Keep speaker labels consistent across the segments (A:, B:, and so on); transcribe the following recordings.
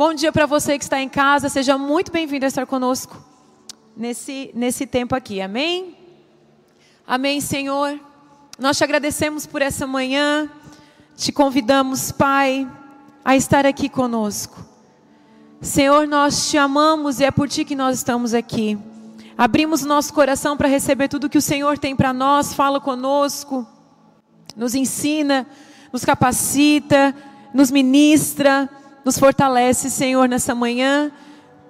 A: Bom dia para você que está em casa. Seja muito bem-vindo a estar conosco nesse, nesse tempo aqui. Amém? Amém, Senhor. Nós te agradecemos por essa manhã. Te convidamos, Pai, a estar aqui conosco. Senhor, nós te amamos e é por ti que nós estamos aqui. Abrimos nosso coração para receber tudo que o Senhor tem para nós. Fala conosco, nos ensina, nos capacita, nos ministra nos fortalece, Senhor, nessa manhã,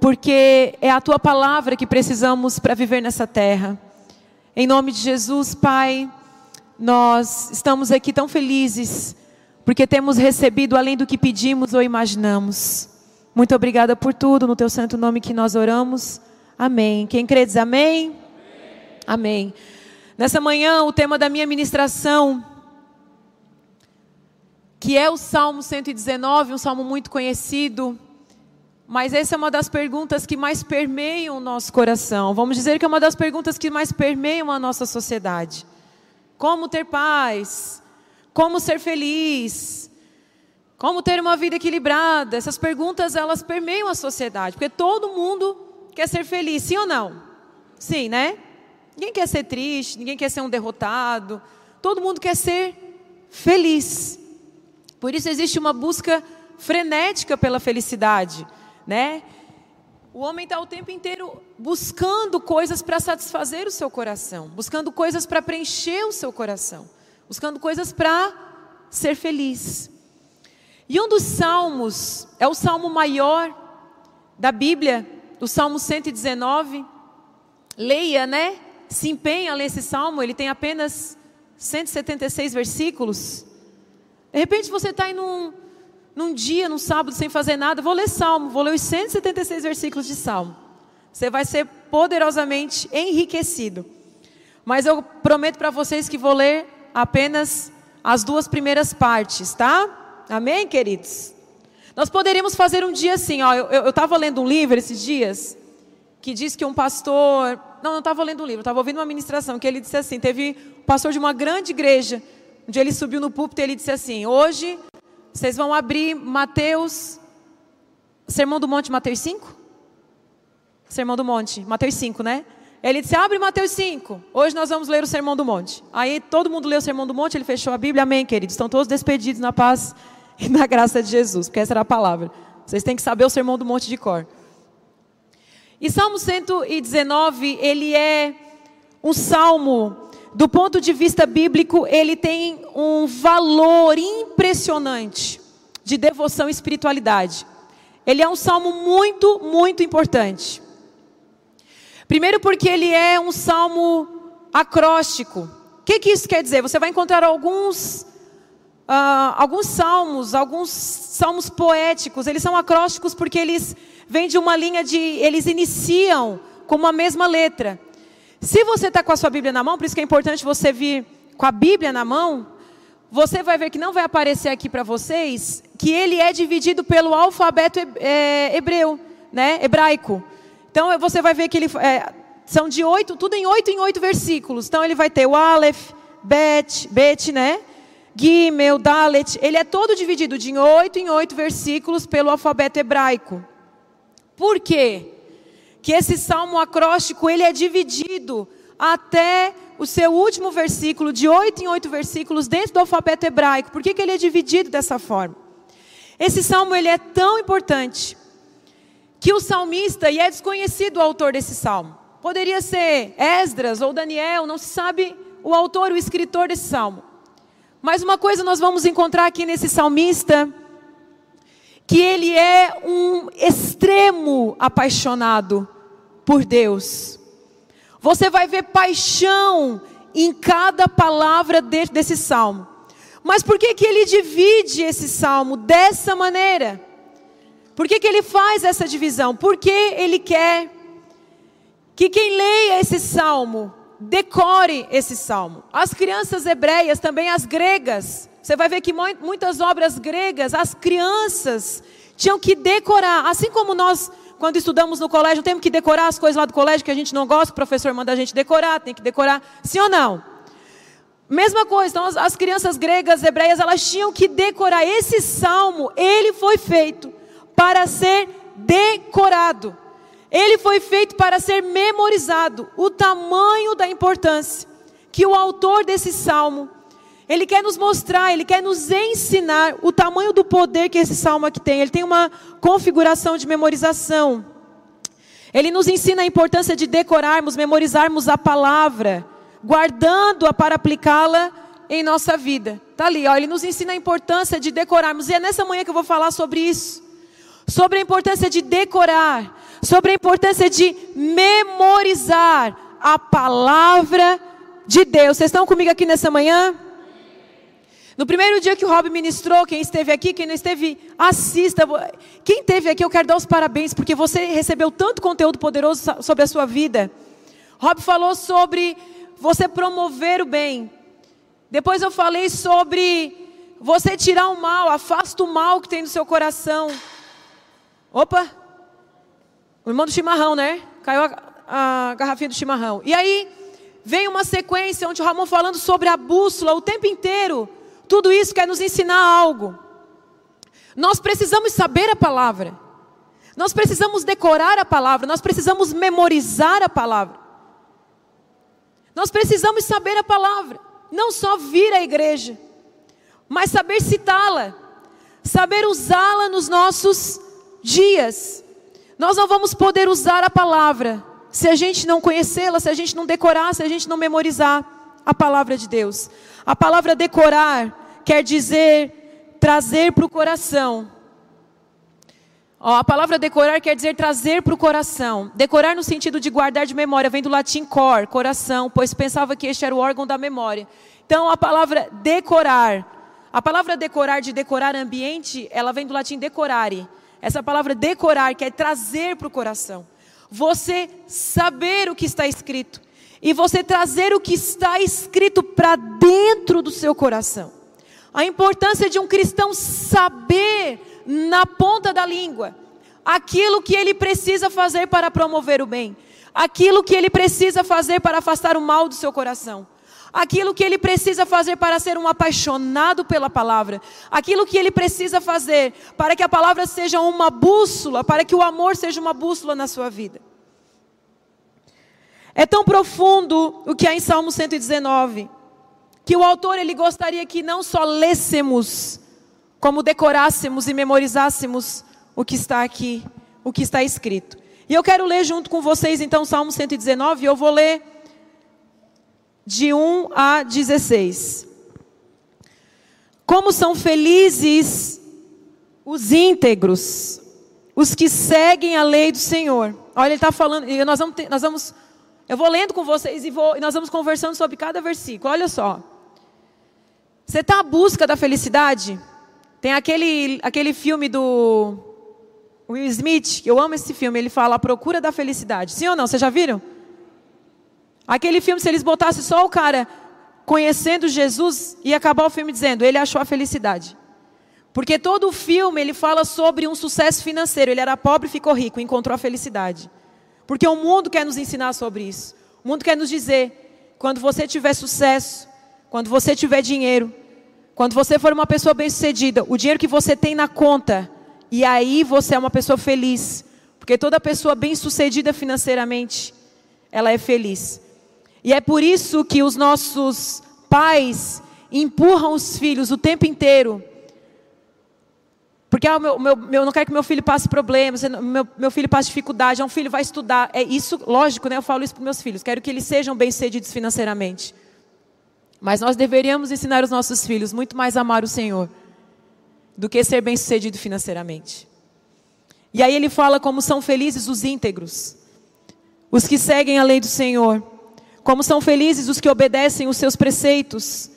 A: porque é a tua palavra que precisamos para viver nessa terra. Em nome de Jesus, Pai, nós estamos aqui tão felizes, porque temos recebido além do que pedimos ou imaginamos. Muito obrigada por tudo, no teu santo nome que nós oramos. Amém. Quem crê diz amém? Amém. amém. Nessa manhã, o tema da minha ministração que é o Salmo 119, um salmo muito conhecido. Mas essa é uma das perguntas que mais permeiam o nosso coração. Vamos dizer que é uma das perguntas que mais permeiam a nossa sociedade. Como ter paz? Como ser feliz? Como ter uma vida equilibrada? Essas perguntas elas permeiam a sociedade, porque todo mundo quer ser feliz, sim ou não? Sim, né? Ninguém quer ser triste, ninguém quer ser um derrotado. Todo mundo quer ser feliz. Por isso existe uma busca frenética pela felicidade, né? O homem está o tempo inteiro buscando coisas para satisfazer o seu coração, buscando coisas para preencher o seu coração, buscando coisas para ser feliz. E um dos salmos, é o salmo maior da Bíblia, o Salmo 119. Leia, né? Se empenha ler esse salmo, ele tem apenas 176 versículos. De repente você está aí num, num dia, num sábado, sem fazer nada, vou ler Salmo, vou ler os 176 versículos de Salmo. Você vai ser poderosamente enriquecido. Mas eu prometo para vocês que vou ler apenas as duas primeiras partes, tá? Amém, queridos? Nós poderíamos fazer um dia assim, ó. Eu estava lendo um livro esses dias que diz que um pastor. Não, não estava lendo um livro, estava ouvindo uma ministração que ele disse assim: teve um pastor de uma grande igreja dia ele subiu no púlpito e ele disse assim: Hoje vocês vão abrir Mateus, Sermão do Monte, Mateus 5? Sermão do Monte, Mateus 5, né? Ele disse: Abre Mateus 5. Hoje nós vamos ler o Sermão do Monte. Aí todo mundo leu o Sermão do Monte, ele fechou a Bíblia. Amém, queridos. Estão todos despedidos na paz e na graça de Jesus, porque essa era a palavra. Vocês têm que saber o Sermão do Monte de cor. E Salmo 119, ele é um salmo do ponto de vista bíblico, ele tem um valor impressionante de devoção e espiritualidade. Ele é um salmo muito, muito importante. Primeiro, porque ele é um salmo acróstico. O que, que isso quer dizer? Você vai encontrar alguns, uh, alguns salmos, alguns salmos poéticos. Eles são acrósticos porque eles vêm de uma linha de. Eles iniciam com uma mesma letra. Se você está com a sua Bíblia na mão, por isso que é importante você vir com a Bíblia na mão, você vai ver que não vai aparecer aqui para vocês que ele é dividido pelo alfabeto é, hebreu, né, hebraico. Então você vai ver que ele é, são de oito, tudo em oito em oito versículos. Então ele vai ter o Aleph, Bet, Bet, né? Gimel, Dalet. Ele é todo dividido de oito em oito versículos pelo alfabeto hebraico. Por quê? Que esse salmo acróstico ele é dividido até o seu último versículo, de oito em oito versículos, dentro do alfabeto hebraico. Por que, que ele é dividido dessa forma? Esse salmo ele é tão importante que o salmista, e é desconhecido o autor desse salmo, poderia ser Esdras ou Daniel, não se sabe o autor, o escritor desse salmo. Mas uma coisa nós vamos encontrar aqui nesse salmista, que ele é um extremo apaixonado por Deus. Você vai ver paixão em cada palavra desse salmo. Mas por que, que ele divide esse salmo dessa maneira? Por que, que ele faz essa divisão? Porque ele quer que quem leia esse salmo decore esse salmo. As crianças hebreias, também as gregas, você vai ver que muitas obras gregas, as crianças tinham que decorar, assim como nós, quando estudamos no colégio, temos que decorar as coisas lá do colégio que a gente não gosta, o professor manda a gente decorar, tem que decorar, sim ou não? Mesma coisa, então as, as crianças gregas, hebreias, elas tinham que decorar esse salmo, ele foi feito para ser decorado. Ele foi feito para ser memorizado. O tamanho da importância que o autor desse salmo, ele quer nos mostrar, ele quer nos ensinar o tamanho do poder que esse salmo aqui tem. Ele tem uma configuração de memorização. Ele nos ensina a importância de decorarmos, memorizarmos a palavra, guardando-a para aplicá-la em nossa vida. Tá ali, ó, ele nos ensina a importância de decorarmos. E é nessa manhã que eu vou falar sobre isso. Sobre a importância de decorar, sobre a importância de memorizar a palavra de Deus. Vocês estão comigo aqui nessa manhã? No primeiro dia que o Rob ministrou, quem esteve aqui, quem não esteve, assista. Quem esteve aqui, eu quero dar os parabéns, porque você recebeu tanto conteúdo poderoso sobre a sua vida. Rob falou sobre você promover o bem. Depois eu falei sobre você tirar o mal, afasta o mal que tem no seu coração. Opa! O irmão do chimarrão, né? Caiu a, a garrafinha do chimarrão. E aí, vem uma sequência onde o Ramon falando sobre a bússola o tempo inteiro. Tudo isso quer nos ensinar algo. Nós precisamos saber a palavra. Nós precisamos decorar a palavra. Nós precisamos memorizar a palavra. Nós precisamos saber a palavra. Não só vir à igreja, mas saber citá-la. Saber usá-la nos nossos dias. Nós não vamos poder usar a palavra se a gente não conhecê-la, se a gente não decorar, se a gente não memorizar a palavra de Deus. A palavra decorar quer dizer trazer para o coração. Ó, a palavra decorar quer dizer trazer para o coração. Decorar no sentido de guardar de memória, vem do latim cor, coração, pois pensava que este era o órgão da memória. Então a palavra decorar, a palavra decorar de decorar ambiente, ela vem do latim decorare essa palavra decorar quer trazer para o coração. Você saber o que está escrito. E você trazer o que está escrito para dentro do seu coração. A importância de um cristão saber na ponta da língua aquilo que ele precisa fazer para promover o bem, aquilo que ele precisa fazer para afastar o mal do seu coração aquilo que ele precisa fazer para ser um apaixonado pela palavra, aquilo que ele precisa fazer para que a palavra seja uma bússola, para que o amor seja uma bússola na sua vida. É tão profundo o que há em Salmo 119, que o autor ele gostaria que não só lêssemos, como decorássemos e memorizássemos o que está aqui, o que está escrito. E eu quero ler junto com vocês então Salmo 119, eu vou ler de 1 a 16. Como são felizes os íntegros, os que seguem a lei do Senhor. Olha, ele está falando, nós vamos, nós vamos, eu vou lendo com vocês e, vou, e nós vamos conversando sobre cada versículo. Olha só. Você está à busca da felicidade? Tem aquele, aquele filme do Will Smith, eu amo esse filme, ele fala A Procura da Felicidade. Sim ou não? Vocês já viram? Aquele filme, se eles botassem só o cara conhecendo Jesus, ia acabar o filme dizendo, ele achou a felicidade. Porque todo o filme ele fala sobre um sucesso financeiro. Ele era pobre ficou rico, encontrou a felicidade. Porque o mundo quer nos ensinar sobre isso. O mundo quer nos dizer: quando você tiver sucesso, quando você tiver dinheiro, quando você for uma pessoa bem-sucedida, o dinheiro que você tem na conta, e aí você é uma pessoa feliz. Porque toda pessoa bem-sucedida financeiramente, ela é feliz. E é por isso que os nossos pais empurram os filhos o tempo inteiro. Porque ah, meu, meu, meu, não quero que meu filho passe problemas, meu, meu filho passe dificuldade, ah, um filho vai estudar. É isso, lógico, né? Eu falo isso para meus filhos. Quero que eles sejam bem-sucedidos financeiramente. Mas nós deveríamos ensinar os nossos filhos muito mais a amar o Senhor do que ser bem-sucedido financeiramente. E aí ele fala como são felizes os íntegros, os que seguem a lei do Senhor. Como são felizes os que obedecem os seus preceitos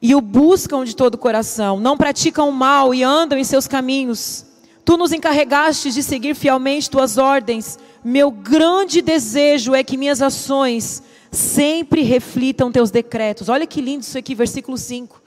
A: e o buscam de todo o coração, não praticam mal e andam em seus caminhos. Tu nos encarregaste de seguir fielmente tuas ordens. Meu grande desejo é que minhas ações sempre reflitam teus decretos. Olha que lindo isso aqui, versículo 5.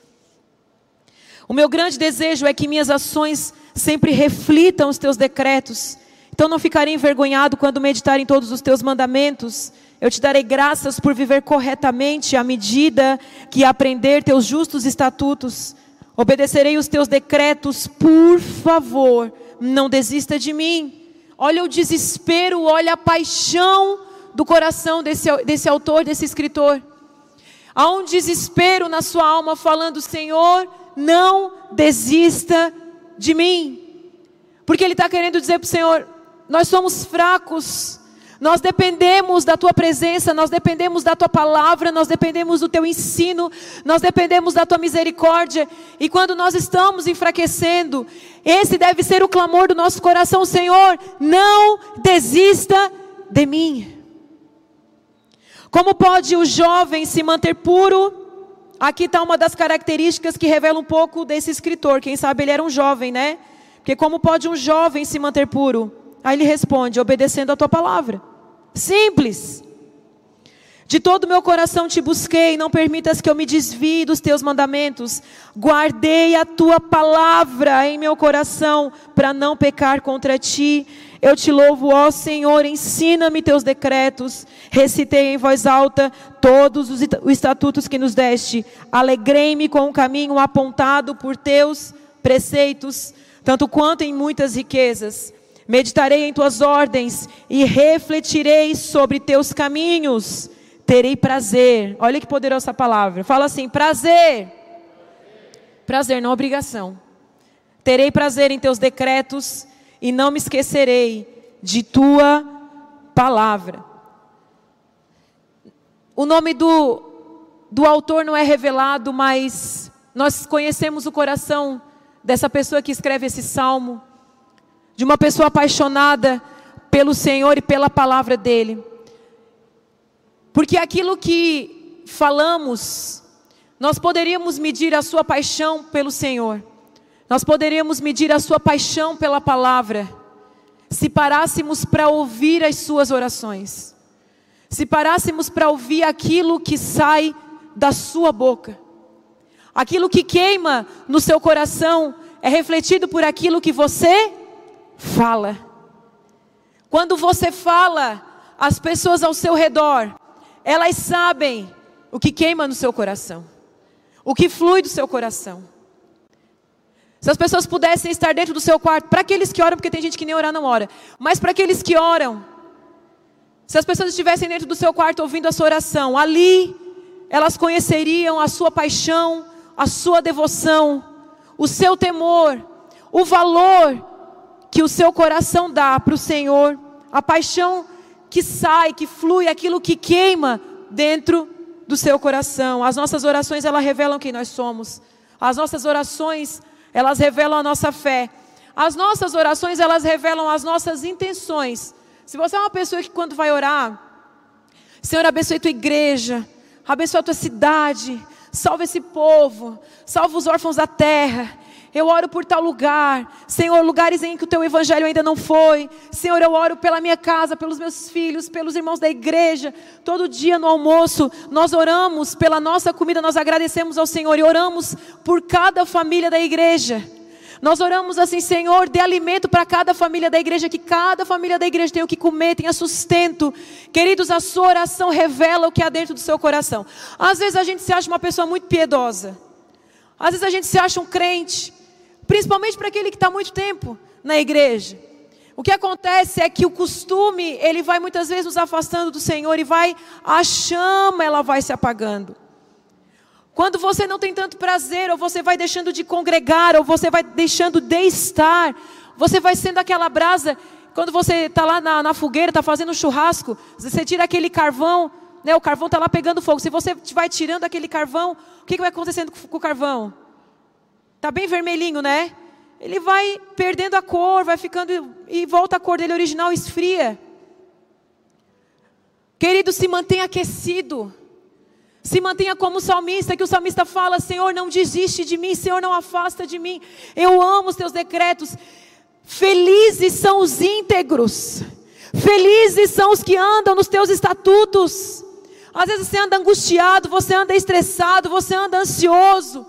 A: O meu grande desejo é que minhas ações sempre reflitam os teus decretos. Então não ficarei envergonhado quando meditar em todos os teus mandamentos. Eu te darei graças por viver corretamente à medida que aprender teus justos estatutos. Obedecerei os teus decretos, por favor, não desista de mim. Olha o desespero, olha a paixão do coração desse, desse autor, desse escritor. Há um desespero na sua alma, falando: Senhor, não desista de mim. Porque ele está querendo dizer para o Senhor: nós somos fracos, nós dependemos da tua presença, nós dependemos da tua palavra, nós dependemos do teu ensino, nós dependemos da tua misericórdia. E quando nós estamos enfraquecendo, esse deve ser o clamor do nosso coração: Senhor, não desista de mim. Como pode o jovem se manter puro? Aqui está uma das características que revela um pouco desse escritor. Quem sabe ele era um jovem, né? Porque como pode um jovem se manter puro? Aí ele responde: obedecendo a tua palavra. Simples. De todo o meu coração te busquei, não permitas que eu me desvie dos teus mandamentos. Guardei a tua palavra em meu coração para não pecar contra ti. Eu te louvo, ó Senhor, ensina-me teus decretos. Recitei em voz alta todos os estatutos que nos deste. Alegrei-me com o caminho apontado por teus preceitos, tanto quanto em muitas riquezas. Meditarei em tuas ordens e refletirei sobre teus caminhos. Terei prazer. Olha que poderosa palavra. Fala assim: prazer. Prazer, não obrigação. Terei prazer em teus decretos e não me esquecerei de tua palavra. O nome do, do autor não é revelado, mas nós conhecemos o coração dessa pessoa que escreve esse salmo de uma pessoa apaixonada pelo Senhor e pela palavra dele. Porque aquilo que falamos, nós poderíamos medir a sua paixão pelo Senhor, nós poderíamos medir a sua paixão pela palavra, se parássemos para ouvir as suas orações, se parássemos para ouvir aquilo que sai da sua boca, aquilo que queima no seu coração é refletido por aquilo que você fala. Quando você fala, as pessoas ao seu redor, elas sabem o que queima no seu coração, o que flui do seu coração. Se as pessoas pudessem estar dentro do seu quarto, para aqueles que oram, porque tem gente que nem orar não ora, mas para aqueles que oram, se as pessoas estivessem dentro do seu quarto ouvindo a sua oração, ali elas conheceriam a sua paixão, a sua devoção, o seu temor, o valor que o seu coração dá para o Senhor, a paixão que sai, que flui, aquilo que queima dentro do seu coração. As nossas orações, elas revelam quem nós somos. As nossas orações, elas revelam a nossa fé. As nossas orações, elas revelam as nossas intenções. Se você é uma pessoa que quando vai orar, Senhor, abençoe tua igreja, abençoe a tua cidade, salve esse povo, salve os órfãos da terra, eu oro por tal lugar. Senhor, lugares em que o teu evangelho ainda não foi. Senhor, eu oro pela minha casa, pelos meus filhos, pelos irmãos da igreja. Todo dia no almoço, nós oramos pela nossa comida, nós agradecemos ao Senhor e oramos por cada família da igreja. Nós oramos assim, Senhor, dê alimento para cada família da igreja, que cada família da igreja tenha o que comer, tenha sustento. Queridos, a sua oração revela o que há dentro do seu coração. Às vezes a gente se acha uma pessoa muito piedosa. Às vezes a gente se acha um crente principalmente para aquele que está muito tempo na igreja. O que acontece é que o costume, ele vai muitas vezes nos afastando do Senhor e vai, a chama ela vai se apagando. Quando você não tem tanto prazer, ou você vai deixando de congregar, ou você vai deixando de estar, você vai sendo aquela brasa, quando você está lá na, na fogueira, está fazendo um churrasco, você tira aquele carvão, né, o carvão está lá pegando fogo. Se você vai tirando aquele carvão, o que, que vai acontecendo com o carvão? Tá bem vermelhinho, né? Ele vai perdendo a cor, vai ficando e volta a cor dele original, esfria. Querido, se mantenha aquecido. Se mantenha como o salmista, que o salmista fala: Senhor, não desiste de mim, Senhor, não afasta de mim. Eu amo os teus decretos. Felizes são os íntegros. Felizes são os que andam nos teus estatutos. Às vezes você anda angustiado, você anda estressado, você anda ansioso.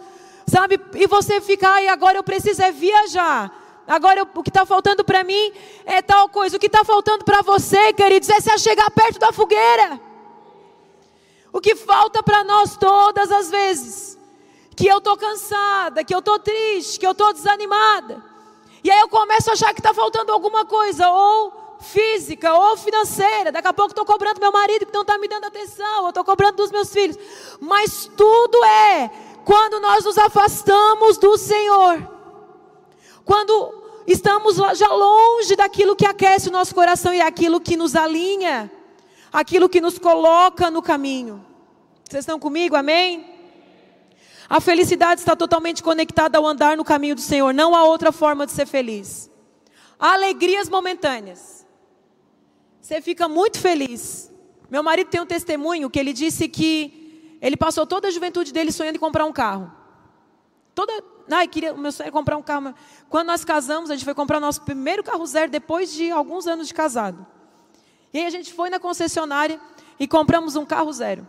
A: Sabe? E você fica, ai, agora eu preciso é viajar. Agora eu, o que está faltando para mim é tal coisa. O que está faltando para você, queridos, é se chegar perto da fogueira. O que falta para nós todas as vezes, que eu estou cansada, que eu estou triste, que eu estou desanimada. E aí eu começo a achar que está faltando alguma coisa, ou física, ou financeira. Daqui a pouco estou cobrando meu marido que não está me dando atenção, eu estou cobrando dos meus filhos. Mas tudo é quando nós nos afastamos do Senhor. Quando estamos já longe daquilo que aquece o nosso coração e aquilo que nos alinha, aquilo que nos coloca no caminho. Vocês estão comigo? Amém? A felicidade está totalmente conectada ao andar no caminho do Senhor, não há outra forma de ser feliz. Alegrias momentâneas. Você fica muito feliz. Meu marido tem um testemunho que ele disse que ele passou toda a juventude dele sonhando em comprar um carro. Toda, ai, queria, o meu sonho era comprar um carro. Quando nós casamos, a gente foi comprar o nosso primeiro carro zero depois de alguns anos de casado. E aí a gente foi na concessionária e compramos um carro zero.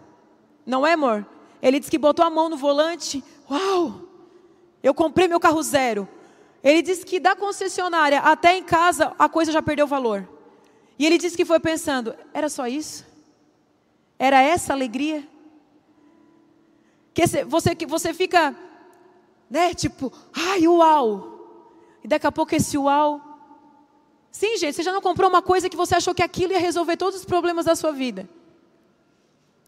A: Não é, amor? Ele disse que botou a mão no volante. Uau! Eu comprei meu carro zero. Ele disse que da concessionária até em casa a coisa já perdeu valor. E ele disse que foi pensando: era só isso? Era essa alegria? Que você, que você fica, né, tipo, ai, uau. E daqui a pouco esse uau. Sim, gente, você já não comprou uma coisa que você achou que aquilo ia resolver todos os problemas da sua vida.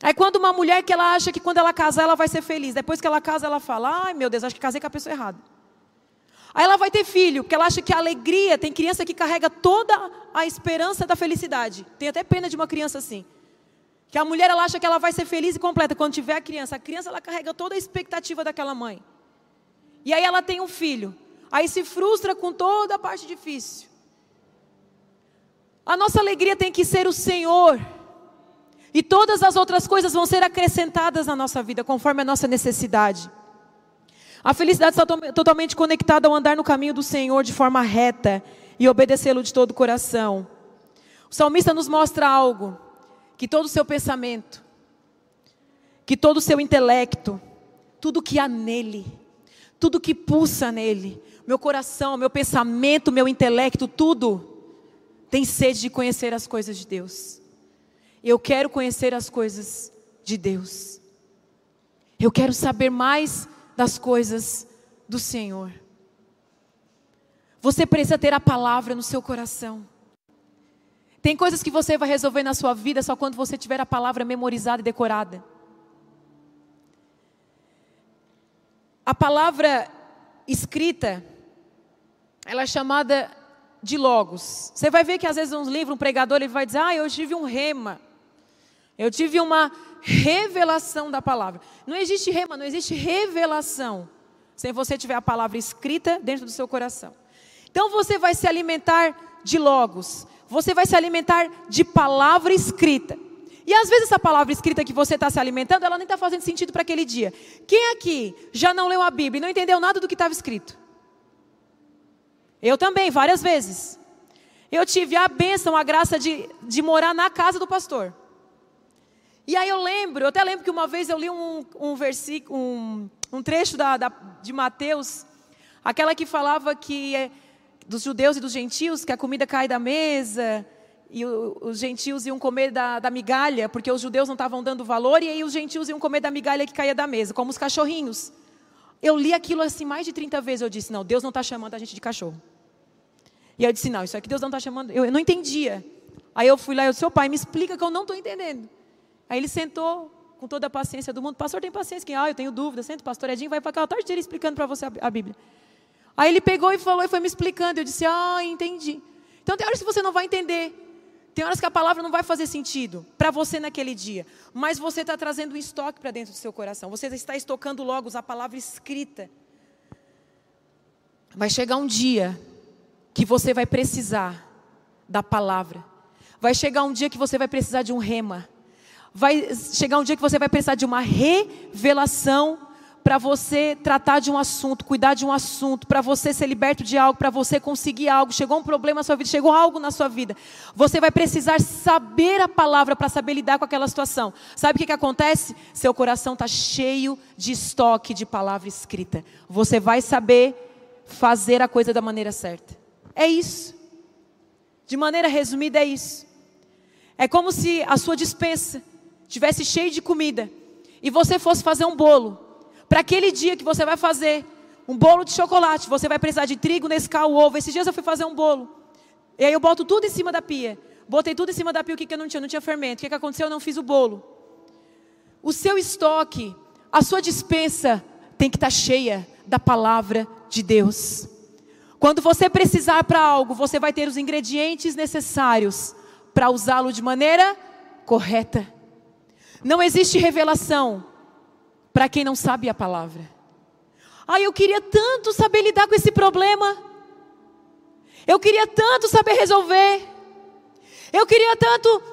A: Aí quando uma mulher que ela acha que quando ela casar ela vai ser feliz, depois que ela casa ela fala, ai meu Deus, acho que casei com a pessoa errada. Aí ela vai ter filho, porque ela acha que a alegria, tem criança que carrega toda a esperança da felicidade. Tem até pena de uma criança assim. Que a mulher ela acha que ela vai ser feliz e completa quando tiver a criança. A criança ela carrega toda a expectativa daquela mãe. E aí ela tem um filho. Aí se frustra com toda a parte difícil. A nossa alegria tem que ser o Senhor. E todas as outras coisas vão ser acrescentadas na nossa vida, conforme a nossa necessidade. A felicidade está totalmente conectada ao andar no caminho do Senhor de forma reta e obedecê-lo de todo o coração. O salmista nos mostra algo: que todo o seu pensamento, que todo o seu intelecto, tudo que há nele, tudo que pulsa nele, meu coração, meu pensamento, meu intelecto, tudo tem sede de conhecer as coisas de Deus. Eu quero conhecer as coisas de Deus. Eu quero saber mais das coisas do Senhor. Você precisa ter a palavra no seu coração. Tem coisas que você vai resolver na sua vida só quando você tiver a palavra memorizada e decorada. A palavra escrita, ela é chamada de logos. Você vai ver que às vezes um livro, um pregador, ele vai dizer: "Ah, eu tive um rema". Eu tive uma revelação da palavra. Não existe rema, não existe revelação sem você tiver a palavra escrita dentro do seu coração. Então você vai se alimentar de logos, você vai se alimentar de palavra escrita. E às vezes essa palavra escrita que você está se alimentando, ela nem está fazendo sentido para aquele dia. Quem aqui já não leu a Bíblia e não entendeu nada do que estava escrito? Eu também, várias vezes. Eu tive a bênção, a graça de, de morar na casa do pastor. E aí eu lembro, eu até lembro que uma vez eu li um, um versículo, um, um trecho da, da, de Mateus, aquela que falava que é, dos judeus e dos gentios, que a comida cai da mesa, e os gentios iam comer da, da migalha, porque os judeus não estavam dando valor, e aí os gentios iam comer da migalha que caía da mesa, como os cachorrinhos. Eu li aquilo assim mais de 30 vezes, eu disse, não, Deus não está chamando a gente de cachorro. E eu disse, não, isso aqui Deus não está chamando, eu, eu não entendia. Aí eu fui lá eu disse, seu pai, me explica que eu não estou entendendo. Aí ele sentou com toda a paciência do mundo. Pastor, tem paciência? Quem? Ah, eu tenho dúvida. Senta, pastor Edinho vai para cá a tarde explicando para você a Bíblia. Aí ele pegou e falou e foi me explicando. Eu disse, ah, entendi. Então tem horas que você não vai entender. Tem horas que a palavra não vai fazer sentido para você naquele dia. Mas você está trazendo um estoque para dentro do seu coração. Você está estocando logo a palavra escrita. Vai chegar um dia que você vai precisar da palavra. Vai chegar um dia que você vai precisar de um rema vai chegar um dia que você vai precisar de uma revelação para você tratar de um assunto, cuidar de um assunto, para você ser liberto de algo, para você conseguir algo. Chegou um problema na sua vida, chegou algo na sua vida. Você vai precisar saber a palavra para saber lidar com aquela situação. Sabe o que, que acontece? Seu coração está cheio de estoque de palavra escrita. Você vai saber fazer a coisa da maneira certa. É isso. De maneira resumida, é isso. É como se a sua dispensa tivesse cheio de comida e você fosse fazer um bolo, para aquele dia que você vai fazer Um bolo de chocolate, você vai precisar de trigo, Nescau, ovo. Esses dias eu fui fazer um bolo. E aí eu boto tudo em cima da pia. Botei tudo em cima da pia, o que, que eu não tinha? Não tinha fermento. O que, que aconteceu? Eu não fiz o bolo. O seu estoque, a sua dispensa tem que estar tá cheia da palavra de Deus. Quando você precisar para algo, você vai ter os ingredientes necessários para usá-lo de maneira correta. Não existe revelação para quem não sabe a palavra. Ah, eu queria tanto saber lidar com esse problema. Eu queria tanto saber resolver. Eu queria tanto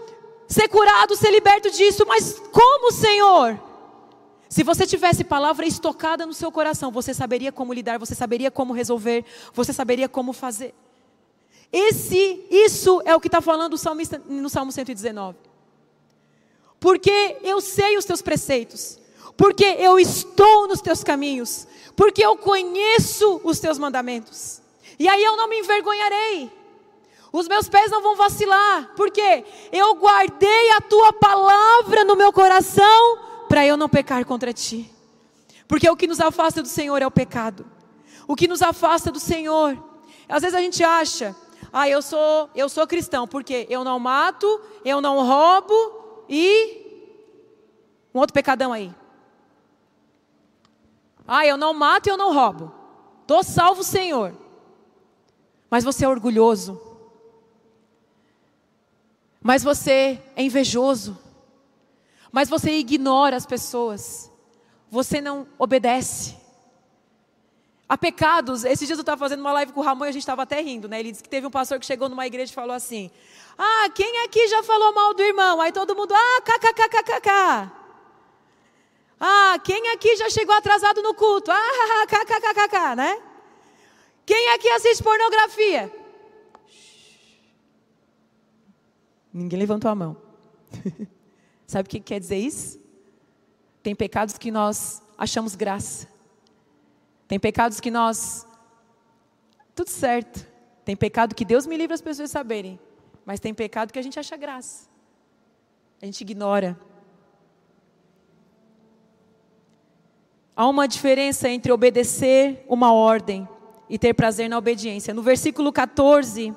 A: ser curado, ser liberto disso, mas como, Senhor? Se você tivesse palavra estocada no seu coração, você saberia como lidar, você saberia como resolver, você saberia como fazer. Esse, isso é o que está falando o salmista no Salmo 119. Porque eu sei os teus preceitos, porque eu estou nos teus caminhos, porque eu conheço os teus mandamentos. E aí eu não me envergonharei. Os meus pés não vão vacilar, porque eu guardei a tua palavra no meu coração para eu não pecar contra ti. Porque o que nos afasta do Senhor é o pecado. O que nos afasta do Senhor. Às vezes a gente acha, ah, eu sou, eu sou cristão, porque eu não mato, eu não roubo e um outro pecadão aí. Ah, eu não mato e eu não roubo. Tô salvo, Senhor. Mas você é orgulhoso. Mas você é invejoso mas você ignora as pessoas, você não obedece. Há pecados, esses dias eu estava fazendo uma live com o Ramon e a gente estava até rindo, né? Ele disse que teve um pastor que chegou numa igreja e falou assim: Ah, quem aqui já falou mal do irmão? Aí todo mundo, ah, kkkkkk. Ah, quem aqui já chegou atrasado no culto? Ah, kkkkkk, né? Quem aqui assiste pornografia? Ninguém levantou a mão. Sabe o que quer dizer isso? Tem pecados que nós achamos graça. Tem pecados que nós. Tudo certo. Tem pecado que Deus me livre as pessoas saberem. Mas tem pecado que a gente acha graça. A gente ignora. Há uma diferença entre obedecer uma ordem e ter prazer na obediência. No versículo 14,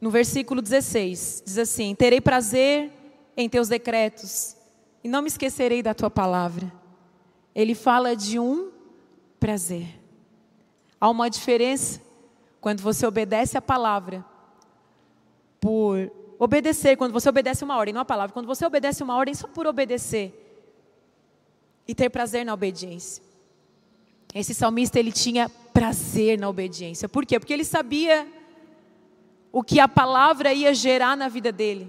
A: no versículo 16, diz assim: Terei prazer em teus decretos e não me esquecerei da tua palavra. Ele fala de um prazer. Há uma diferença quando você obedece a palavra por obedecer, quando você obedece uma ordem, não a palavra, quando você obedece uma ordem só por obedecer e ter prazer na obediência. Esse salmista ele tinha prazer na obediência. Por quê? Porque ele sabia o que a palavra ia gerar na vida dele.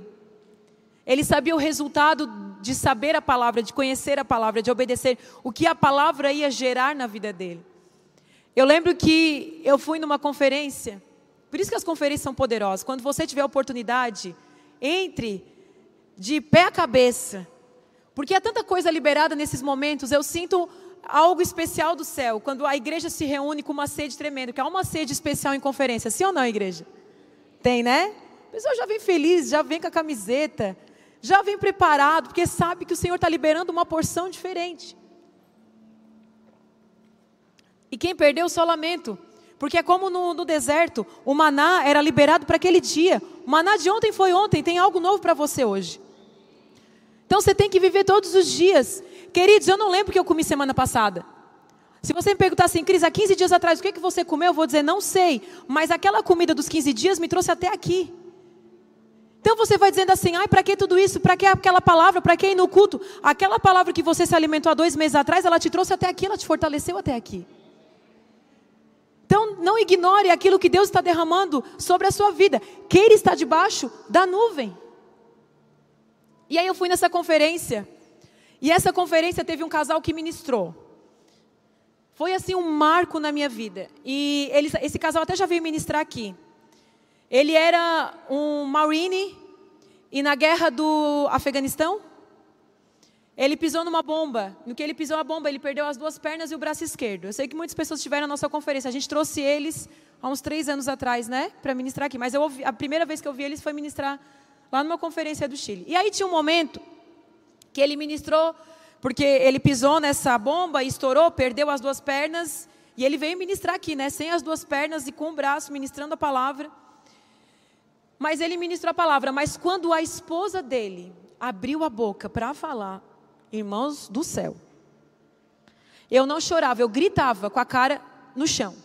A: Ele sabia o resultado de saber a palavra, de conhecer a palavra, de obedecer, o que a palavra ia gerar na vida dele. Eu lembro que eu fui numa conferência, por isso que as conferências são poderosas. Quando você tiver oportunidade, entre de pé a cabeça, porque há tanta coisa liberada nesses momentos, eu sinto algo especial do céu, quando a igreja se reúne com uma sede tremenda, que há uma sede especial em conferência, sim ou não, igreja? Tem, né? A pessoa já vem feliz, já vem com a camiseta, já vem preparado, porque sabe que o Senhor está liberando uma porção diferente. E quem perdeu, só lamento. Porque é como no, no deserto, o maná era liberado para aquele dia. O maná de ontem foi ontem, tem algo novo para você hoje. Então você tem que viver todos os dias. Queridos, eu não lembro o que eu comi semana passada. Se você me perguntar assim, Cris, há 15 dias atrás, o que, que você comeu? Eu vou dizer, não sei. Mas aquela comida dos 15 dias me trouxe até aqui. Então você vai dizendo assim, ai, para que tudo isso? Para que aquela palavra? Para que ir no culto? Aquela palavra que você se alimentou há dois meses atrás, ela te trouxe até aqui, ela te fortaleceu até aqui. Então não ignore aquilo que Deus está derramando sobre a sua vida. Queira estar debaixo da nuvem. E aí eu fui nessa conferência. E essa conferência teve um casal que ministrou. Foi assim um marco na minha vida. E ele, esse casal até já veio ministrar aqui. Ele era um marine e na guerra do Afeganistão, ele pisou numa bomba. No que ele pisou a bomba, ele perdeu as duas pernas e o braço esquerdo. Eu sei que muitas pessoas estiveram na nossa conferência. A gente trouxe eles há uns três anos atrás, né, para ministrar aqui. Mas eu ouvi, a primeira vez que eu vi eles foi ministrar lá numa conferência do Chile. E aí tinha um momento que ele ministrou porque ele pisou nessa bomba, estourou, perdeu as duas pernas, e ele veio ministrar aqui, né? Sem as duas pernas e com o braço, ministrando a palavra. Mas ele ministrou a palavra. Mas quando a esposa dele abriu a boca para falar, irmãos do céu, eu não chorava, eu gritava com a cara no chão.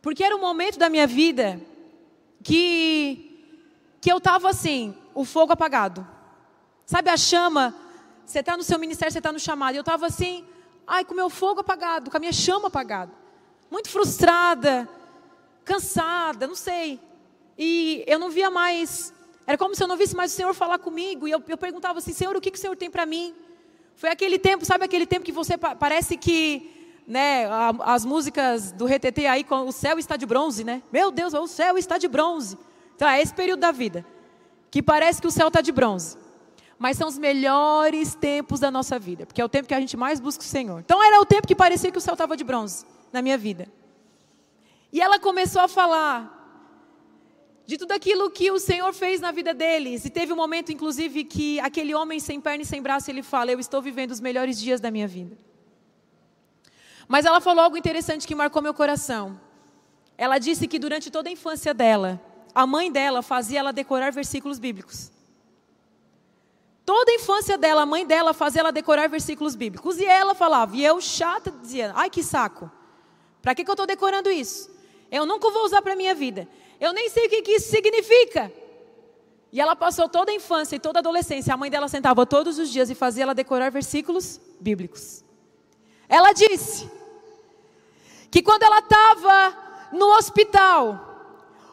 A: Porque era um momento da minha vida que, que eu estava assim, o fogo apagado. Sabe a chama? Você está no seu ministério, você está no chamado. Eu estava assim, ai, com o meu fogo apagado, com a minha chama apagada. Muito frustrada, cansada, não sei. E eu não via mais. Era como se eu não visse mais o Senhor falar comigo. E eu, eu perguntava assim: Senhor, o que, que o Senhor tem para mim? Foi aquele tempo, sabe aquele tempo que você parece que. Né, as músicas do RTT aí, o céu está de bronze, né? Meu Deus, o céu está de bronze. Então, é esse período da vida. Que parece que o céu está de bronze. Mas são os melhores tempos da nossa vida. Porque é o tempo que a gente mais busca o Senhor. Então, era o tempo que parecia que o céu estava de bronze na minha vida. E ela começou a falar de tudo aquilo que o Senhor fez na vida deles. E teve um momento, inclusive, que aquele homem sem perna e sem braço, ele fala: Eu estou vivendo os melhores dias da minha vida. Mas ela falou algo interessante que marcou meu coração. Ela disse que durante toda a infância dela, a mãe dela fazia ela decorar versículos bíblicos. Toda a infância dela, a mãe dela fazia ela decorar versículos bíblicos. E ela falava, e eu chata, dizia: Ai que saco, para que, que eu estou decorando isso? Eu nunca vou usar para a minha vida. Eu nem sei o que, que isso significa. E ela passou toda a infância e toda a adolescência. A mãe dela sentava todos os dias e fazia ela decorar versículos bíblicos. Ela disse que quando ela estava no hospital,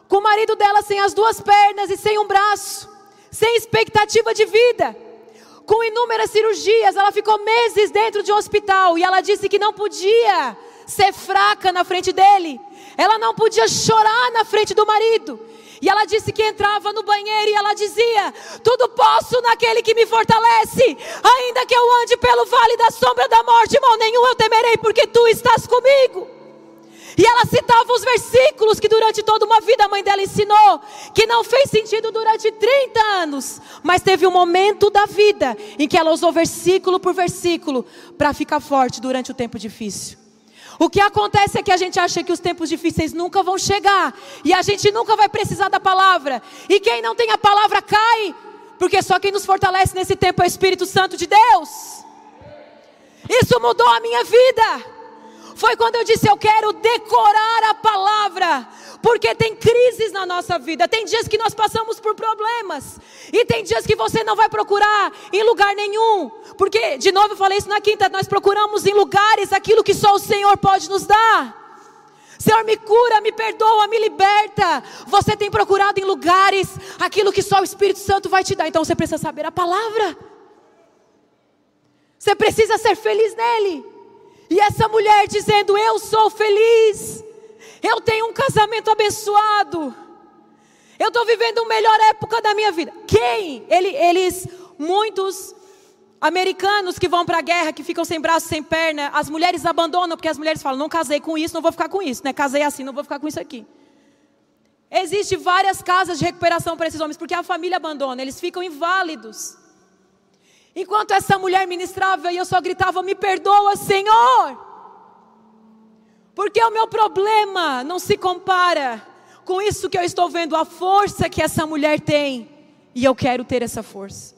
A: com o marido dela sem as duas pernas e sem um braço, sem expectativa de vida, com inúmeras cirurgias, ela ficou meses dentro de um hospital e ela disse que não podia ser fraca na frente dele, ela não podia chorar na frente do marido. E ela disse que entrava no banheiro e ela dizia: Tudo posso naquele que me fortalece. Ainda que eu ande pelo vale da sombra da morte, mal nenhum eu temerei, porque tu estás comigo. E ela citava os versículos que durante toda uma vida a mãe dela ensinou, que não fez sentido durante 30 anos, mas teve um momento da vida em que ela usou versículo por versículo para ficar forte durante o tempo difícil. O que acontece é que a gente acha que os tempos difíceis nunca vão chegar e a gente nunca vai precisar da palavra. E quem não tem a palavra cai, porque só quem nos fortalece nesse tempo é o Espírito Santo de Deus. Isso mudou a minha vida. Foi quando eu disse: Eu quero decorar a palavra, porque tem crises na nossa vida, tem dias que nós passamos por problemas, e tem dias que você não vai procurar em lugar nenhum, porque, de novo, eu falei isso na quinta, nós procuramos em lugares aquilo que só o Senhor pode nos dar. Senhor, me cura, me perdoa, me liberta. Você tem procurado em lugares aquilo que só o Espírito Santo vai te dar, então você precisa saber a palavra. Você precisa ser feliz nele. E essa mulher dizendo: Eu sou feliz, eu tenho um casamento abençoado, eu estou vivendo a melhor época da minha vida. Quem? Ele, eles, muitos americanos que vão para a guerra, que ficam sem braço, sem perna, as mulheres abandonam, porque as mulheres falam: Não casei com isso, não vou ficar com isso, né? Casei assim, não vou ficar com isso aqui. Existem várias casas de recuperação para esses homens, porque a família abandona, eles ficam inválidos. Enquanto essa mulher ministrava e eu só gritava: Me perdoa, Senhor. Porque o meu problema não se compara com isso que eu estou vendo, a força que essa mulher tem. E eu quero ter essa força.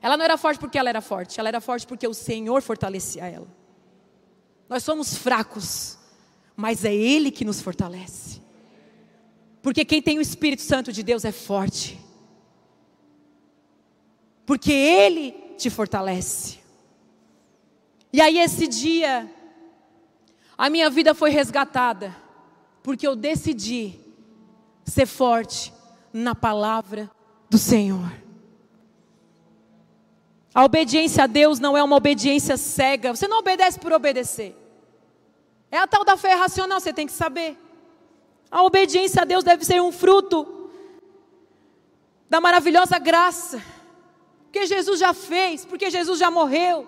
A: Ela não era forte porque ela era forte, ela era forte porque o Senhor fortalecia ela. Nós somos fracos, mas é Ele que nos fortalece. Porque quem tem o Espírito Santo de Deus é forte porque Ele te fortalece. E aí, esse dia, a minha vida foi resgatada, porque eu decidi ser forte na palavra do Senhor. A obediência a Deus não é uma obediência cega, você não obedece por obedecer. É a tal da fé racional, você tem que saber. A obediência a Deus deve ser um fruto da maravilhosa graça porque Jesus já fez, porque Jesus já morreu,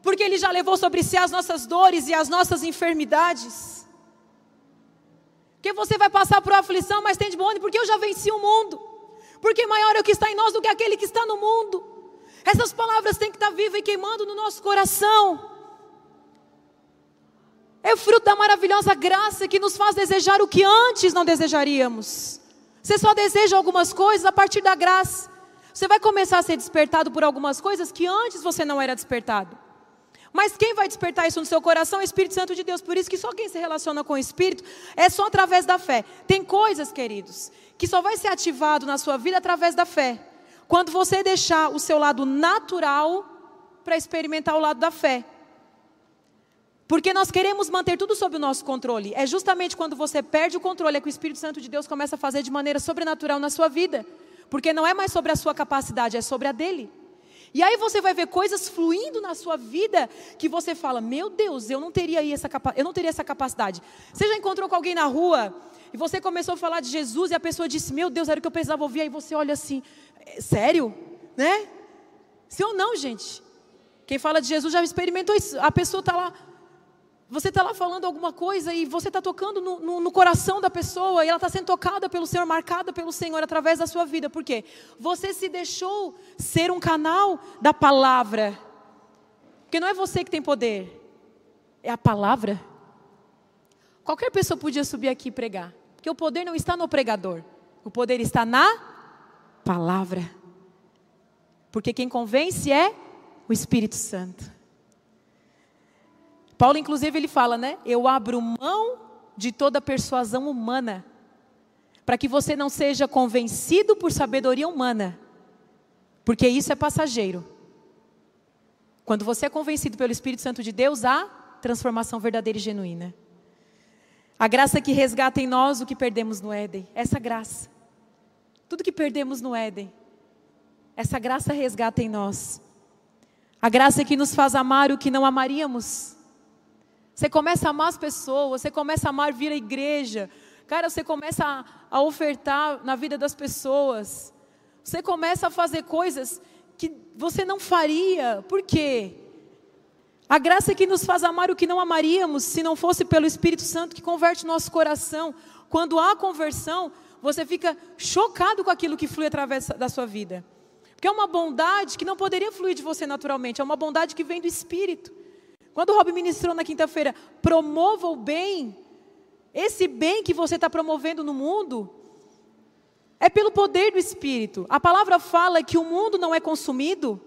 A: porque Ele já levou sobre si as nossas dores e as nossas enfermidades. Porque você vai passar por aflição, mas tem de bom, porque eu já venci o mundo. Porque maior é o que está em nós do que aquele que está no mundo. Essas palavras têm que estar vivas e queimando no nosso coração. É fruto da maravilhosa graça que nos faz desejar o que antes não desejaríamos. Você só deseja algumas coisas a partir da graça. Você vai começar a ser despertado por algumas coisas que antes você não era despertado. Mas quem vai despertar isso no seu coração é o Espírito Santo de Deus. Por isso que só quem se relaciona com o Espírito é só através da fé. Tem coisas, queridos, que só vai ser ativado na sua vida através da fé. Quando você deixar o seu lado natural para experimentar o lado da fé. Porque nós queremos manter tudo sob o nosso controle. É justamente quando você perde o controle é que o Espírito Santo de Deus começa a fazer de maneira sobrenatural na sua vida. Porque não é mais sobre a sua capacidade, é sobre a dele. E aí você vai ver coisas fluindo na sua vida que você fala: "Meu Deus, eu não teria essa eu não teria essa capacidade". Você já encontrou com alguém na rua e você começou a falar de Jesus e a pessoa disse: "Meu Deus, era o que eu precisava ouvir". Aí você olha assim: é, "Sério?", né? Sim ou não, gente? Quem fala de Jesus já experimentou isso. A pessoa está lá você está lá falando alguma coisa e você está tocando no, no, no, coração da pessoa e ela está sendo tocada pelo Senhor, marcada pelo Senhor através da sua vida. Por quê? Você se deixou ser um canal da palavra. Porque não é você que tem poder, é a palavra. Qualquer pessoa podia subir aqui e pregar. Porque o poder não está no pregador, o poder está na palavra. Porque quem convence é o Espírito Santo. Paulo, inclusive, ele fala, né? Eu abro mão de toda persuasão humana, para que você não seja convencido por sabedoria humana, porque isso é passageiro. Quando você é convencido pelo Espírito Santo de Deus, há transformação verdadeira e genuína. A graça que resgata em nós o que perdemos no Éden, essa graça. Tudo que perdemos no Éden, essa graça resgata em nós. A graça que nos faz amar o que não amaríamos. Você começa a amar as pessoas, você começa a amar vir à igreja. Cara, você começa a, a ofertar na vida das pessoas. Você começa a fazer coisas que você não faria. Por quê? A graça é que nos faz amar o que não amaríamos se não fosse pelo Espírito Santo que converte nosso coração. Quando há conversão, você fica chocado com aquilo que flui através da sua vida. Porque é uma bondade que não poderia fluir de você naturalmente, é uma bondade que vem do Espírito. Quando o Rob ministrou na quinta-feira, promova o bem, esse bem que você está promovendo no mundo, é pelo poder do Espírito. A palavra fala que o mundo não é consumido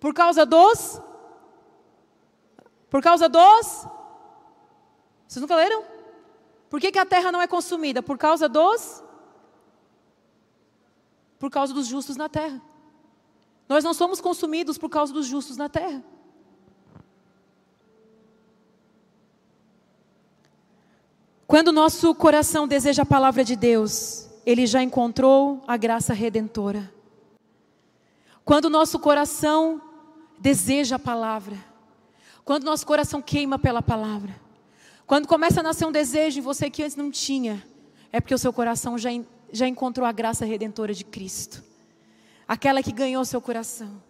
A: por causa dos. Por causa dos. Vocês nunca leram? Por que, que a terra não é consumida? Por causa dos. Por causa dos justos na terra. Nós não somos consumidos por causa dos justos na terra. Quando nosso coração deseja a palavra de Deus, ele já encontrou a graça redentora. Quando nosso coração deseja a palavra, quando nosso coração queima pela palavra, quando começa a nascer um desejo em você que antes não tinha, é porque o seu coração já, já encontrou a graça redentora de Cristo, aquela que ganhou seu coração,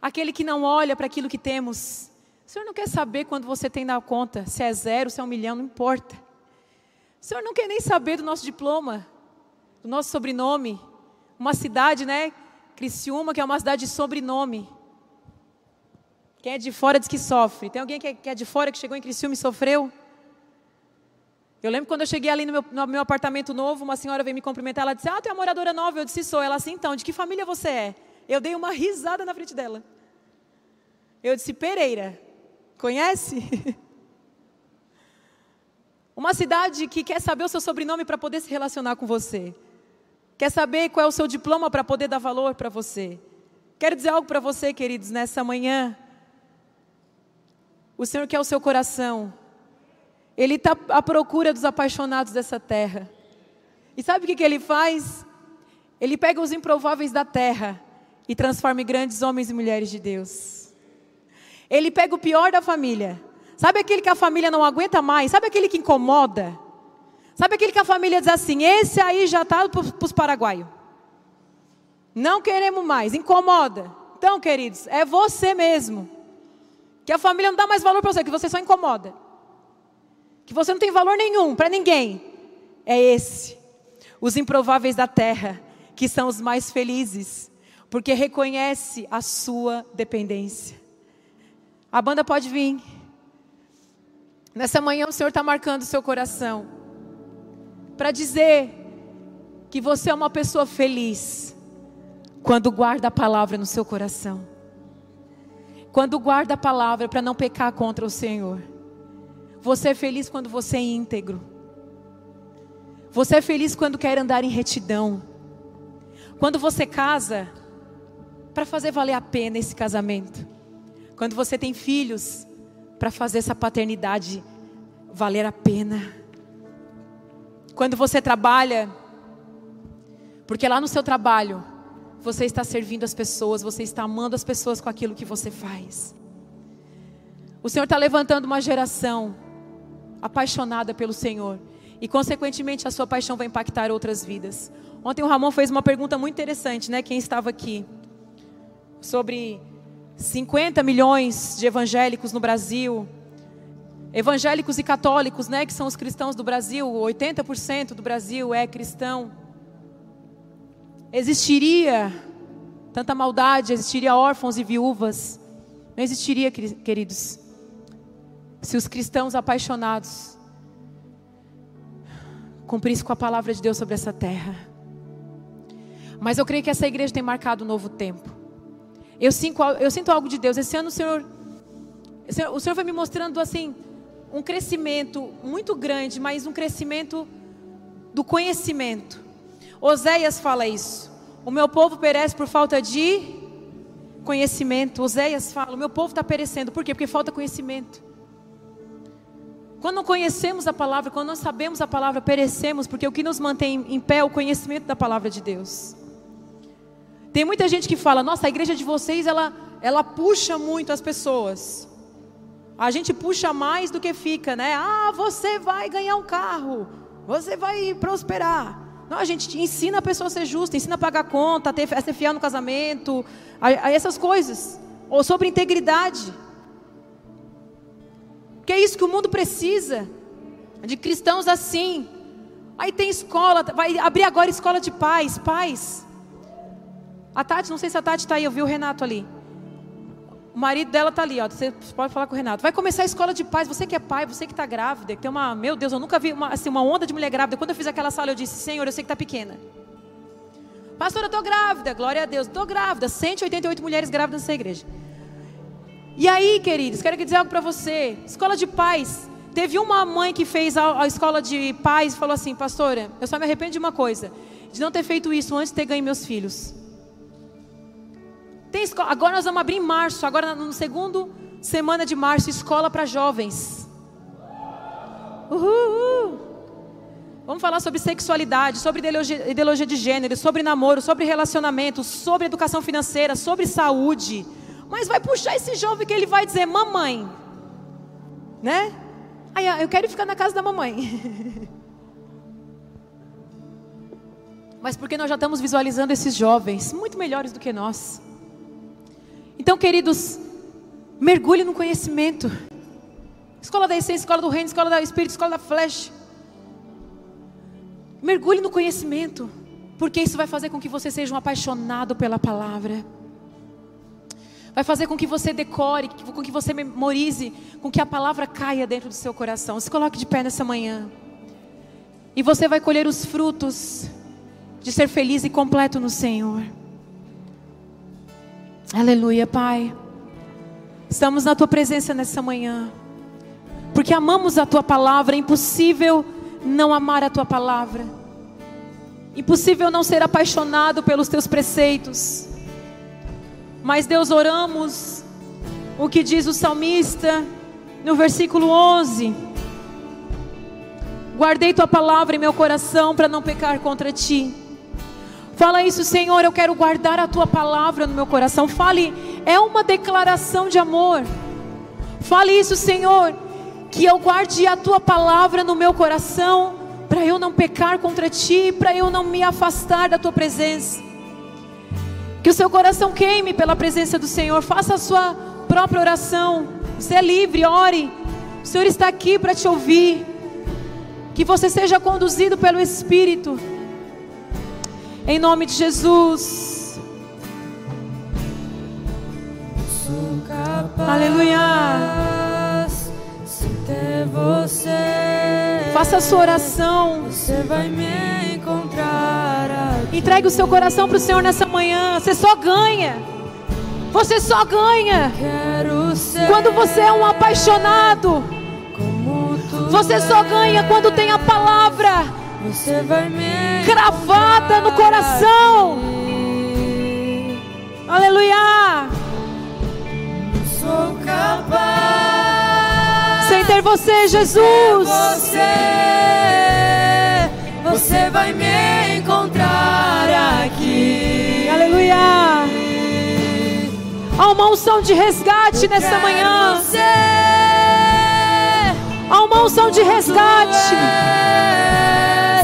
A: aquele que não olha para aquilo que temos, o Senhor não quer saber quando você tem na conta, se é zero, se é um milhão, não importa. O Senhor não quer nem saber do nosso diploma, do nosso sobrenome. Uma cidade, né? Criciúma, que é uma cidade de sobrenome. Quem é de fora diz que sofre. Tem alguém que é de fora que chegou em Criciúma e sofreu? Eu lembro quando eu cheguei ali no meu, no meu, apartamento novo, uma senhora veio me cumprimentar, ela disse, ah, tu é moradora nova? Eu disse, sou. Ela assim, então, de que família você é? Eu dei uma risada na frente dela. Eu disse, Pereira. Conhece? Uma cidade que quer saber o seu sobrenome para poder se relacionar com você. Quer saber qual é o seu diploma para poder dar valor para você. Quero dizer algo para você, queridos, nessa manhã. O Senhor quer o seu coração. Ele está à procura dos apaixonados dessa terra. E sabe o que, que ele faz? Ele pega os improváveis da terra e transforma em grandes homens e mulheres de Deus. Ele pega o pior da família. Sabe aquele que a família não aguenta mais? Sabe aquele que incomoda? Sabe aquele que a família diz assim: esse aí já está para os paraguaios. Não queremos mais, incomoda. Então, queridos, é você mesmo. Que a família não dá mais valor para você, que você só incomoda. Que você não tem valor nenhum para ninguém. É esse. Os improváveis da terra, que são os mais felizes porque reconhece a sua dependência. A banda pode vir. Nessa manhã o Senhor está marcando o seu coração para dizer que você é uma pessoa feliz quando guarda a palavra no seu coração. Quando guarda a palavra para não pecar contra o Senhor. Você é feliz quando você é íntegro. Você é feliz quando quer andar em retidão. Quando você casa, para fazer valer a pena esse casamento. Quando você tem filhos, para fazer essa paternidade valer a pena. Quando você trabalha, porque lá no seu trabalho, você está servindo as pessoas, você está amando as pessoas com aquilo que você faz. O Senhor está levantando uma geração apaixonada pelo Senhor. E, consequentemente, a sua paixão vai impactar outras vidas. Ontem o Ramon fez uma pergunta muito interessante, né? Quem estava aqui? Sobre 50 milhões de evangélicos no Brasil. Evangélicos e católicos, né? Que são os cristãos do Brasil. 80% do Brasil é cristão. Existiria tanta maldade, existiria órfãos e viúvas. Não existiria, queridos, se os cristãos apaixonados cumprisse com a palavra de Deus sobre essa terra. Mas eu creio que essa igreja tem marcado um novo tempo. Eu sinto, eu sinto algo de Deus. Esse ano o Senhor, o Senhor vai me mostrando assim um crescimento muito grande, mas um crescimento do conhecimento. Oséias fala isso. O meu povo perece por falta de conhecimento. Oséias fala: o meu povo está perecendo. Por quê? Porque falta conhecimento. Quando não conhecemos a palavra, quando não sabemos a palavra, perecemos, porque o que nos mantém em pé é o conhecimento da palavra de Deus. Tem muita gente que fala: "Nossa, a igreja de vocês ela ela puxa muito as pessoas". A gente puxa mais do que fica, né? Ah, você vai ganhar um carro. Você vai prosperar. Não, a gente ensina a pessoa a ser justa, ensina a pagar conta, a, ter, a ser fiel no casamento, a, a essas coisas. Ou sobre integridade. Que é isso que o mundo precisa. De cristãos assim. Aí tem escola, vai abrir agora escola de pais, pais. A Tati, não sei se a Tati está aí, eu vi o Renato ali. O marido dela está ali, ó. Você pode falar com o Renato. Vai começar a escola de pais. Você que é pai, você que está grávida, que tem uma. Meu Deus, eu nunca vi uma, assim, uma onda de mulher grávida. Quando eu fiz aquela sala, eu disse, Senhor, eu sei que está pequena. Pastora, eu estou grávida. Glória a Deus, estou grávida. 188 mulheres grávidas nessa igreja. E aí, queridos, quero dizer algo para você. Escola de pais. Teve uma mãe que fez a, a, escola de pais e falou assim: Pastora, eu só me arrependo de uma coisa, de não ter feito isso antes de ter ganho meus filhos. Tem escola, agora nós vamos abrir em março, agora no segundo semana de março, escola para jovens. Uhul. Vamos falar sobre sexualidade, sobre ideologia, ideologia de gênero, sobre namoro, sobre relacionamento, sobre educação financeira, sobre saúde mas vai puxar esse jovem que ele vai dizer: Mamãe, né? Aí eu quero ficar na casa da mamãe. Mas porque nós já estamos visualizando esses jovens muito melhores do que nós. Então, queridos, mergulhe no conhecimento. Escola da essência, escola do reino, escola do espírito, escola da flecha. Mergulhe no conhecimento, porque isso vai fazer com que você seja um apaixonado pela palavra vai fazer com que você decore, com que você memorize, com que a palavra caia dentro do seu coração. Se coloque de pé nessa manhã. E você vai colher os frutos de ser feliz e completo no Senhor. Aleluia, Pai. Estamos na tua presença nessa manhã. Porque amamos a tua palavra, é impossível não amar a tua palavra. Impossível não ser apaixonado pelos teus preceitos. Mas Deus, oramos o que diz o salmista no versículo 11: Guardei tua palavra em meu coração para não pecar contra ti. Fala isso, Senhor, eu quero guardar a tua palavra no meu coração. Fale, é uma declaração de amor. Fale isso, Senhor, que eu guarde a tua palavra no meu coração para eu não pecar contra ti, para eu não me afastar da tua presença. Que o seu coração queime pela presença do Senhor. Faça a sua própria oração. Você é livre, ore. O Senhor está aqui para te ouvir. Que você seja conduzido pelo Espírito. Em nome de Jesus. Aleluia.
B: Se ter você.
A: Faça a sua oração.
B: Você vai me encontrar. Aqui.
A: Entregue o seu coração para o Senhor nessa manhã. Você só ganha. Você só ganha. Quando você é um apaixonado. Você só ganha quando tem a palavra
B: você vai me
A: cravada no coração.
B: encontrar.
A: Aleluia.
B: Sou capaz.
A: Sem ter você, Jesus.
B: Você, você vai me encontrar aqui.
A: Aleluia. Há uma unção de resgate nessa
B: Quero
A: manhã.
B: Você,
A: Há uma unção de resgate.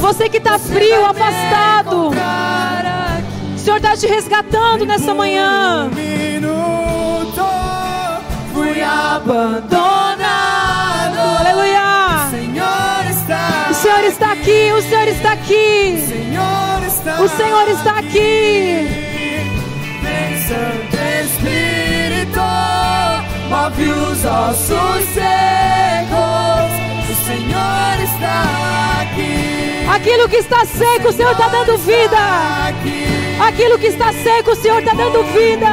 A: Você que está frio, afastado. O Senhor está te resgatando nessa manhã.
B: Minuto fui abandonado.
A: Aleluia. O Senhor está aqui, o Senhor está aqui. O Senhor está aqui.
B: Vem, Santo Espírito, move os ossos secos. O Senhor está aqui.
A: Aquilo que está seco, o Senhor está dando vida.
B: Aqui.
A: Aquilo que está seco, o Senhor está dando vida.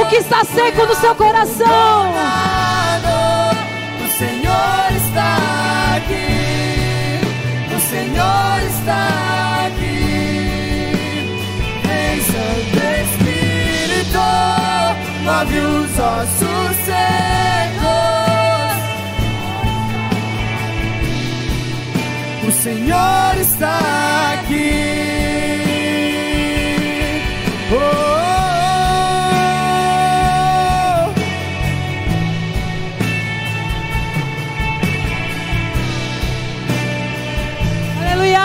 A: O que está seco no seu coração.
B: O Senhor está aqui. O Senhor está aqui. Vem, Santo Espírito, move os ossos secos. Senhor está aqui. Oh, oh, oh.
A: Aleluia.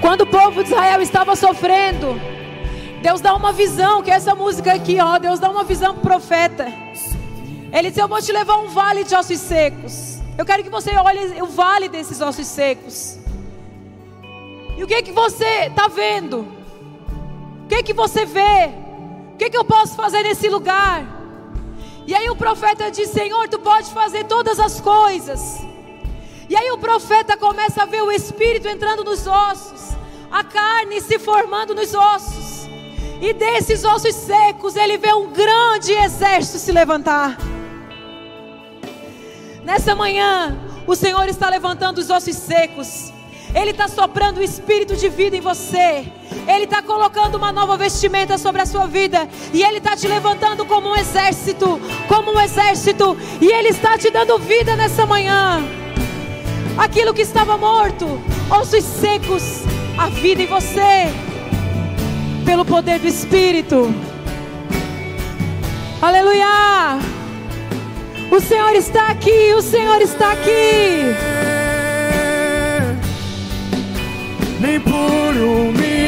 A: Quando o povo de Israel estava sofrendo, Deus dá uma visão, que é essa música aqui, ó, Deus dá uma visão pro profeta. Ele diz: Eu vou te levar um vale de ossos secos. Eu quero que você olhe o vale desses ossos secos. E o que que você está vendo? O que que você vê? O que que eu posso fazer nesse lugar? E aí o profeta diz: Senhor, tu pode fazer todas as coisas. E aí o profeta começa a ver o espírito entrando nos ossos, a carne se formando nos ossos. E desses ossos secos ele vê um grande exército se levantar. Nessa manhã, o Senhor está levantando os ossos secos. Ele está soprando o espírito de vida em você. Ele está colocando uma nova vestimenta sobre a sua vida. E Ele está te levantando como um exército. Como um exército. E Ele está te dando vida nessa manhã. Aquilo que estava morto, ossos secos, a vida em você. Pelo poder do Espírito. Aleluia. O Senhor está aqui, o Senhor está aqui.
B: Nem por um minuto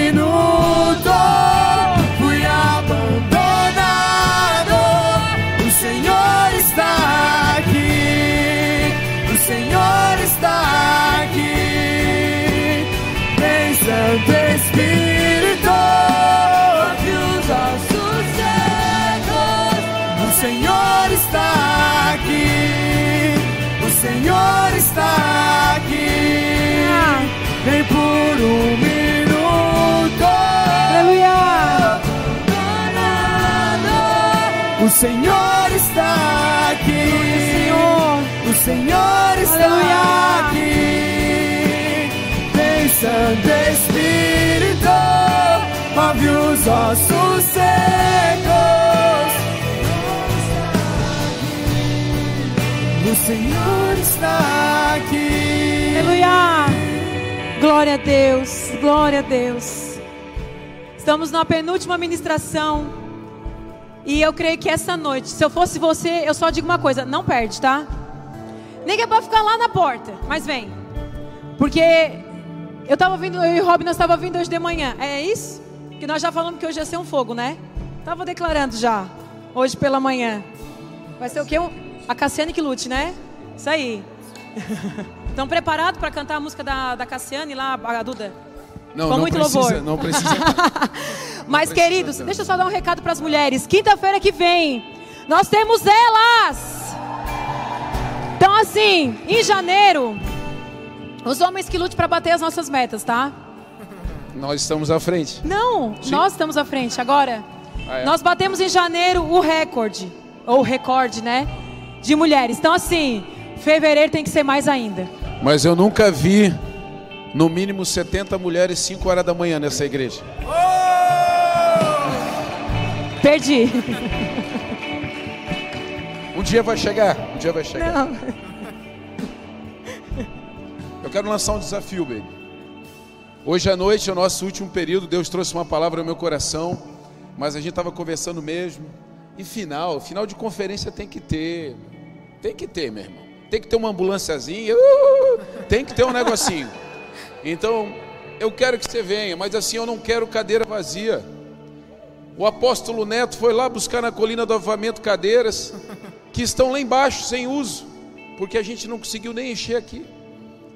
B: Senhor está aqui. Senhor. O Senhor está aqui. Vem, Santo Espírito, move os ossos secos. O Senhor está aqui.
A: Aleluia. Glória a Deus. Glória a Deus. Estamos na penúltima ministração. E eu creio que essa noite, se eu fosse você, eu só digo uma coisa: não perde, tá? Nem que é pra ficar lá na porta, mas vem. Porque eu tava vindo, eu e o Rob, nós estava vindo hoje de manhã. É isso? Que nós já falamos que hoje ia ser um fogo, né? Tava declarando já. Hoje pela manhã. Vai ser o quê? A Cassiane que lute, né? Isso aí. Estão preparados para cantar a música da, da Cassiane lá, a Duda? Não, Com não muito
C: precisa,
A: louvor.
C: Não precisa.
A: Mas, precisa queridos, deixa eu só dar um recado para as mulheres. Quinta-feira que vem, nós temos elas. Então, assim, em janeiro, os homens que lutem para bater as nossas metas, tá?
C: Nós estamos à frente.
A: Não, Sim. nós estamos à frente. Agora, ah, é. nós batemos em janeiro o recorde, ou recorde, né? De mulheres. Então, assim, fevereiro tem que ser mais ainda.
C: Mas eu nunca vi, no mínimo, 70 mulheres 5 horas da manhã nessa igreja.
A: Perdi.
C: Um dia vai chegar. Um dia vai chegar. Não. Eu quero lançar um desafio, baby. Hoje à noite é o nosso último período. Deus trouxe uma palavra ao meu coração. Mas a gente estava conversando mesmo. E final, final de conferência tem que ter. Tem que ter, meu irmão. Tem que ter uma ambulânciazinha. Uh, tem que ter um negocinho. Então, eu quero que você venha, mas assim eu não quero cadeira vazia. O apóstolo Neto foi lá buscar na colina do avamento cadeiras que estão lá embaixo sem uso, porque a gente não conseguiu nem encher aqui.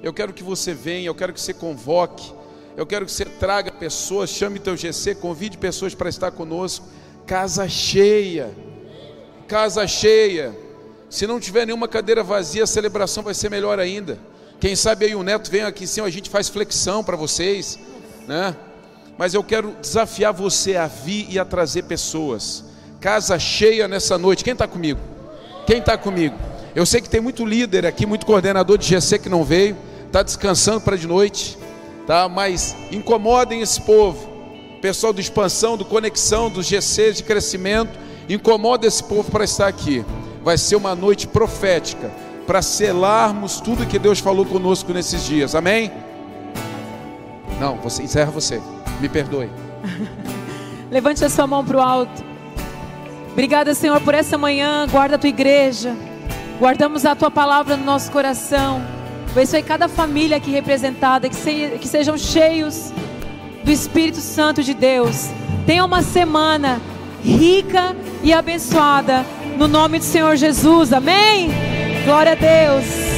C: Eu quero que você venha, eu quero que você convoque, eu quero que você traga pessoas, chame teu GC, convide pessoas para estar conosco. Casa cheia, casa cheia. Se não tiver nenhuma cadeira vazia, a celebração vai ser melhor ainda. Quem sabe aí o neto vem aqui sim, a gente faz flexão para vocês, né? Mas eu quero desafiar você a vir e a trazer pessoas. Casa cheia nessa noite. Quem está comigo? Quem está comigo? Eu sei que tem muito líder aqui, muito coordenador de GC que não veio, está descansando para de noite, tá? Mas incomodem esse povo, pessoal do expansão, do conexão, do GC de crescimento, incomoda esse povo para estar aqui. Vai ser uma noite profética para selarmos tudo que Deus falou conosco nesses dias. Amém? Não, você encerra você. Me perdoe.
A: Levante a sua mão para o alto. Obrigada, Senhor, por essa manhã. Guarda a tua igreja. Guardamos a tua palavra no nosso coração. Abençoe cada família aqui representada, que, se, que sejam cheios do Espírito Santo de Deus. Tenha uma semana rica e abençoada. No nome do Senhor Jesus. Amém? Glória a Deus.